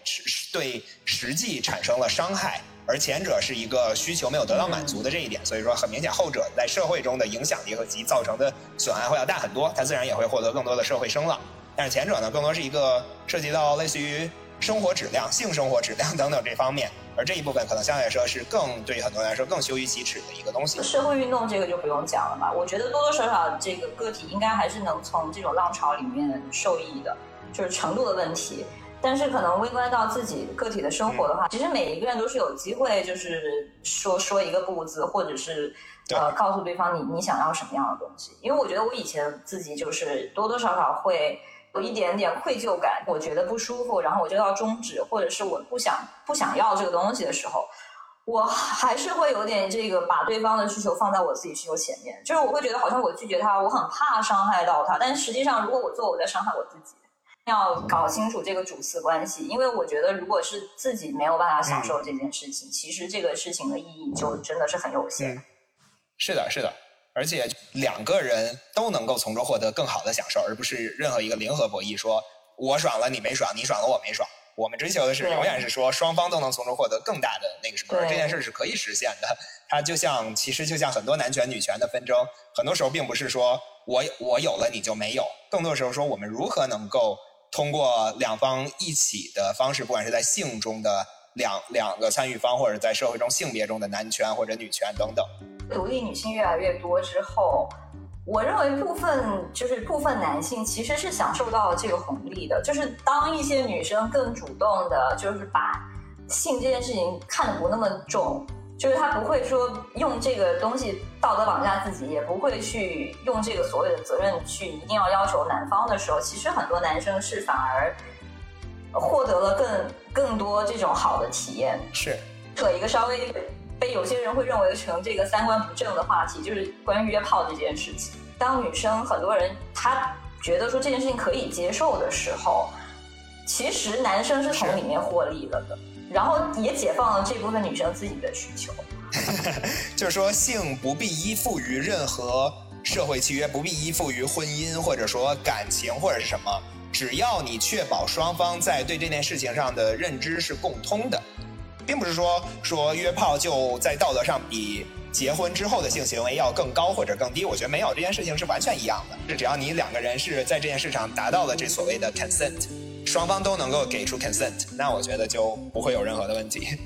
对实际产生了伤害，而前者是一个需求没有得到满足的这一点，所以说很明显后者在社会中的影响力和及造成的损害会要大很多，它自然也会获得更多的社会声浪。但是前者呢，更多是一个涉及到类似于生活质量、性生活质量等等这方面，而这一部分可能相对来说是更对于很多人来说更羞于启齿的一个东西。社会运动这个就不用讲了吧？我觉得多多少少这个个体应该还是能从这种浪潮里面受益的。就是程度的问题，但是可能微观到自己个体的生活的话，其实每一个人都是有机会，就是说说一个不字，或者是呃告诉对方你你想要什么样的东西。因为我觉得我以前自己就是多多少少会有一点点愧疚感，我觉得不舒服，然后我就要终止，或者是我不想不想要这个东西的时候，我还是会有点这个把对方的需求放在我自己需求前面，就是我会觉得好像我拒绝他，我很怕伤害到他，但实际上如果我做，我在伤害我自己。要搞清楚这个主次关系，因为我觉得如果是自己没有办法享受这件事情，其实这个事情的意义就真的是很有限。是的，是的。而且两个人都能够从中获得更好的享受，而不是任何一个零和博弈，说我爽了你没爽，你爽了我没爽。我们追求的是永远是说双方都能从中获得更大的那个什么，而这件事是可以实现的。它就像其实就像很多男权女权的纷争，很多时候并不是说我我有了你就没有，更多时候说我们如何能够通过两方一起的方式，不管是在性中的两两个参与方，或者在社会中性别中的男权或者女权等等。独立女性越来越多之后，我认为部分就是部分男性其实是享受到了这个红利的。就是当一些女生更主动的，就是把性这件事情看得不那么重，就是她不会说用这个东西道德绑架自己，也不会去用这个所谓的责任去一定要要求男方的时候，其实很多男生是反而获得了更更多这种好的体验。是，扯一个稍微。被有些人会认为成这个三观不正的话题，就是关于约炮这件事情。当女生很多人她觉得说这件事情可以接受的时候，其实男生是从里面获利了的，然后也解放了这部分女生自己的需求。就是说，性不必依附于任何社会契约，不必依附于婚姻，或者说感情或者是什么，只要你确保双方在对这件事情上的认知是共通的。并不是说说约炮就在道德上比结婚之后的性行为要更高或者更低，我觉得没有这件事情是完全一样的。是只要你两个人是在这件事上达到了这所谓的 consent，双方都能够给出 consent，那我觉得就不会有任何的问题。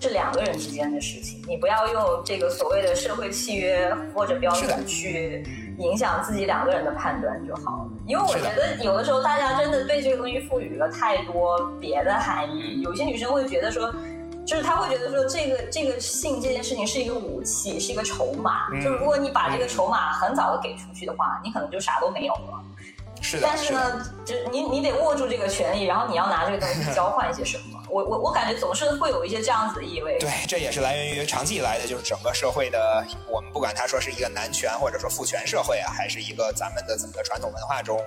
是两个人之间的事情，你不要用这个所谓的社会契约或者标准去影响自己两个人的判断就好了。因为我觉得有的时候大家真的对这个东西赋予了太多别的含义，有些女生会觉得说。就是他会觉得说，这个这个性这件事情是一个武器，是一个筹码。就是如果你把这个筹码很早的给出去的话，你可能就啥都没有了。是的。但是呢，就是你你得握住这个权利，然后你要拿这个东西交换一些什么。我我我感觉总是会有一些这样子的意味。对，这也是来源于长期以来的，就是整个社会的，我们不管他说是一个男权或者说父权社会啊，还是一个咱们的怎么的传统文化中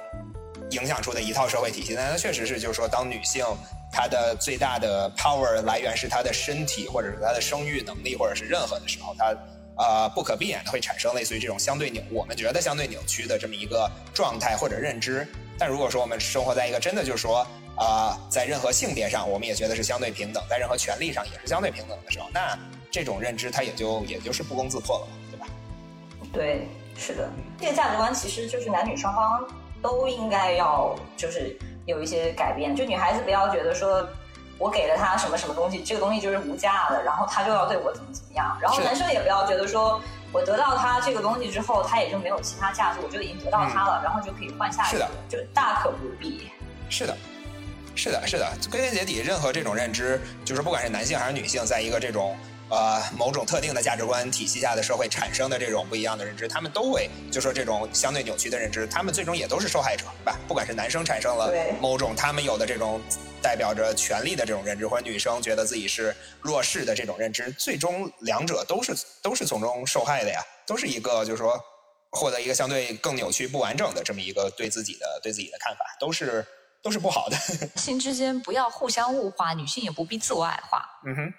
影响出的一套社会体系。但它确实是，就是说当女性。他的最大的 power 来源是他的身体，或者是他的生育能力，或者是任何的时候，他呃不可避免的会产生类似于这种相对扭，我们觉得相对扭曲的这么一个状态或者认知。但如果说我们生活在一个真的就是说啊，在任何性别上我们也觉得是相对平等，在任何权利上也是相对平等的时候，那这种认知它也就也就是不攻自破了，对吧？对，是的，这个价值观其实就是男女双方都应该要就是。有一些改变，就女孩子不要觉得说，我给了他什么什么东西，这个东西就是无价的，然后他就要对我怎么怎么样。然后男生也不要觉得说，我得到他这个东西之后，他也就没有其他价值，我就已经得到他了，然后就可以换下一个，就大可不必。是的，是的，是的。归根结底，任何这种认知，就是不管是男性还是女性，在一个这种。呃，某种特定的价值观体系下的社会产生的这种不一样的认知，他们都会就说这种相对扭曲的认知，他们最终也都是受害者，对吧？不管是男生产生了某种他们有的这种代表着权利的这种认知，或者女生觉得自己是弱势的这种认知，最终两者都是都是从中受害的呀，都是一个就是说获得一个相对更扭曲、不完整的这么一个对自己的对自己的看法，都是都是不好的。性之间不要互相物化，女性也不必自我矮化。嗯哼。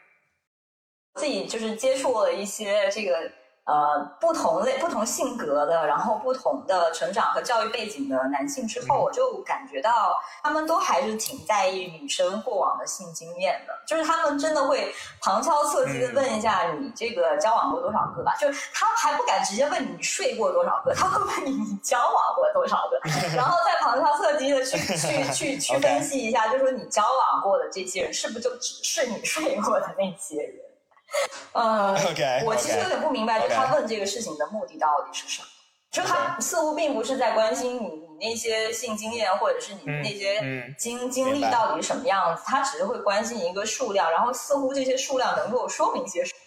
自己就是接触了一些这个呃不同类、不同性格的，然后不同的成长和教育背景的男性之后，我就感觉到他们都还是挺在意女生过往的性经验的，就是他们真的会旁敲侧击的问一下你这个交往过多少个吧，就是他还不敢直接问你睡过多少个，他会问你你交往过多少个，然后再旁敲侧击的去去 去去分析一下，就说你交往过的这些人是不是就只是你睡过的那些人。呃，我其实有点不明白，就他问这个事情的目的到底是什么？就他似乎并不是在关心你你那些性经验，或者是你那些经经历到底是什么样子，他只是会关心一个数量，然后似乎这些数量能够说明些什么。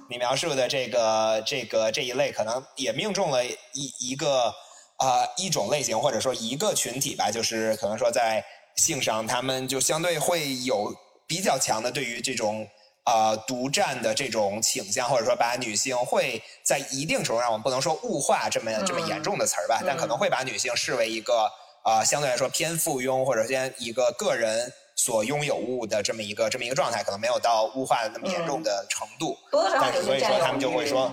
你描述的这个这个这一类，可能也命中了一一个呃一种类型或者说一个群体吧，就是可能说在性上，他们就相对会有比较强的对于这种呃独占的这种倾向，或者说把女性会在一定程度上，我们不能说物化这么这么严重的词儿吧，但可能会把女性视为一个呃相对来说偏附庸或者偏一个个人所拥有物的这么一个这么一个状态，可能没有到物化的那么严重的程度。但是所以说他们就会说。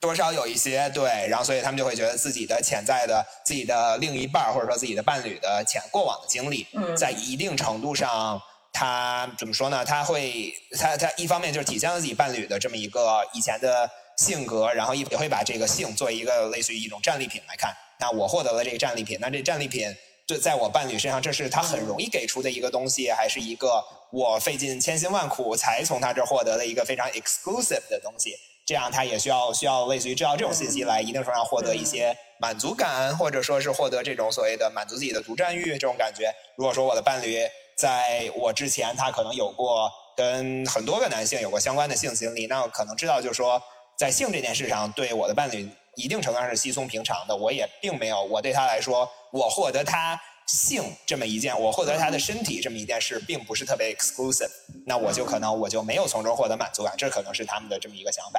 多少有一些对，然后所以他们就会觉得自己的潜在的自己的另一半儿或者说自己的伴侣的潜过往的经历，嗯在一定程度上，他怎么说呢？他会他他一方面就是体现了自己伴侣的这么一个以前的性格，然后也也会把这个性作为一个类似于一种战利品来看。那我获得了这个战利品，那这战利品这在我伴侣身上，这是他很容易给出的一个东西，还是一个我费尽千辛万苦才从他这获得的一个非常 exclusive 的东西？这样他也需要需要类似于知道这种信息来一定程度上获得一些满足感，或者说是获得这种所谓的满足自己的独占欲这种感觉。如果说我的伴侣在我之前他可能有过跟很多个男性有过相关的性经历，那我可能知道就是说在性这件事上对我的伴侣一定程度上是稀松平常的，我也并没有我对他来说我获得他。性这么一件，我获得他的身体这么一件事，并不是特别 exclusive，那我就可能我就没有从中获得满足感，这可能是他们的这么一个想法。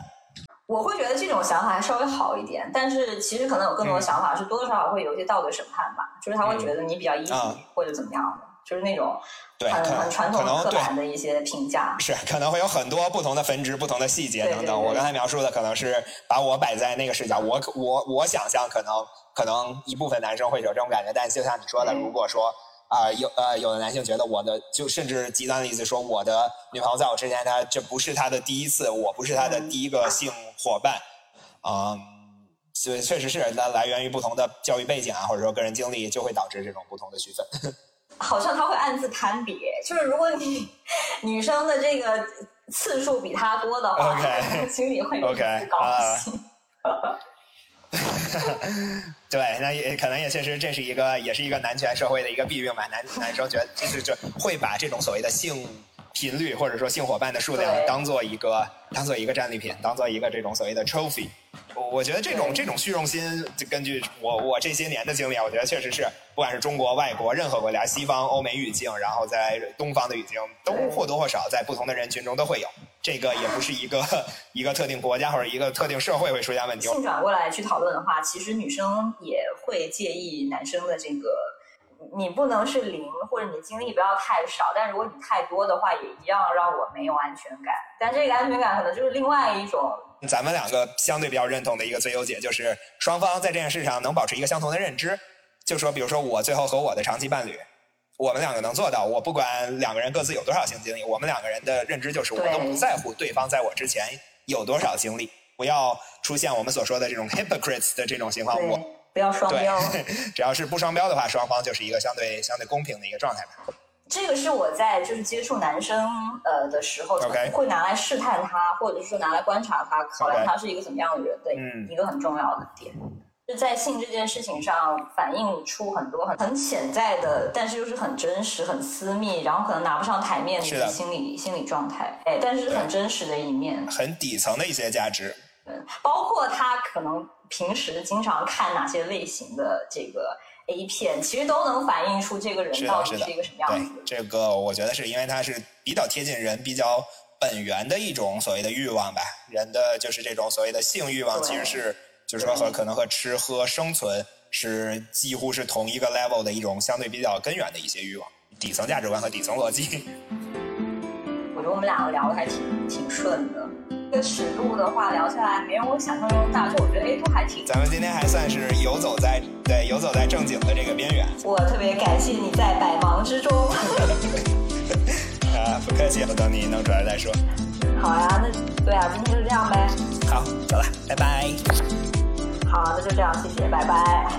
我会觉得这种想法还稍微好一点，但是其实可能有更多的想法是多多少少会有一些道德审判吧，就是他会觉得你比较 easy、啊。或者怎么样的，就是那种对可很很传统能对板的一些评价。是，可能会有很多不同的分支、不同的细节等等。我刚才描述的可能是把我摆在那个视角，我可我我想象可能可能一部分男生会有这种感觉，但就像你说的，嗯如果说啊、有呃有的男性觉得我的就甚至极端的意思说我的女朋友在我之前，她这不是她的第一次，我不是她的第一个性伙伴，嗯。所以确实是那来源于不同的教育背景啊，或者说个人经历，就会导致这种不同的区分。好像他会暗自攀比，就是如果你 女生的这个次数比他多的话 OK 心里会有 OK，点不高啊兴。对，那也可能也确实这是一个也是一个男权社会的一个弊病吧。男男生觉得就是就会把这种所谓的性频率或者说性伙伴的数量当做一个当做一个战利品，当做一个这种所谓的 trophy。我我觉得这种这种虚荣心，就根据我我这些年的经历啊，我觉得确实是，不管是中国、外国任何国家，西方、欧美语境，然后在东方的语境，都或多或少在不同的人群中都会有。这个也不是一个 一个特定国家或者一个特定社会会出现问题。性转过来去讨论的话，其实女生也会介意男生的这个，你不能是零，或者你精力不要太少，但如果你太多的话，也一样让我没有安全感。但这个安全感可能就是另外一种，咱们两个相对比较认同的一个最优解，就是双方在这件事上能保持一个相同的认知。就说，比如说我最后和我的长期伴侣，我们两个能做到，我不管两个人各自有多少性经历，我们两个人的认知就是，我都不在乎对方在我之前有多少经历，不要出现我们所说的这种 hypocrites 的这种情况。我对，不要双标。对，只要是不双标的话，双方就是一个相对相对公平的一个状态吧。这个是我在就是接触男生呃的时候会拿来试探他，或者是说拿来观察他，考量他是一个怎么样的人的嗯一个很重要的点。就在性这件事情上反映出很多很很潜在的，但是又是很真实、很私密，然后可能拿不上台面的一些心理心理状态，哎，但是是很真实的一面。很底层的一些价值。嗯，包括他可能平时经常看哪些类型的这个 A 片，其实都能反映出这个人到底是一个什么样的。这个，我觉得是因为他是比较贴近人比较本源的一种所谓的欲望吧。人的就是这种所谓的性欲望，其实是就是说和可能和吃喝生存是几乎是同一个 level 的一种相对比较根源的一些欲望，底层价值观和底层逻辑。我觉得我们两个聊的还挺挺顺的。这个尺度的话，聊下来没有我想象中大，就我觉得哎都还挺。咱们今天还算是游走在对游走在正经的这个边缘。我特别感谢你在百忙之中。啊，不客气，我等你弄出来再说。好呀，那对啊，今天就这样呗。好，走了，拜拜。好，那就这样，谢谢，拜拜。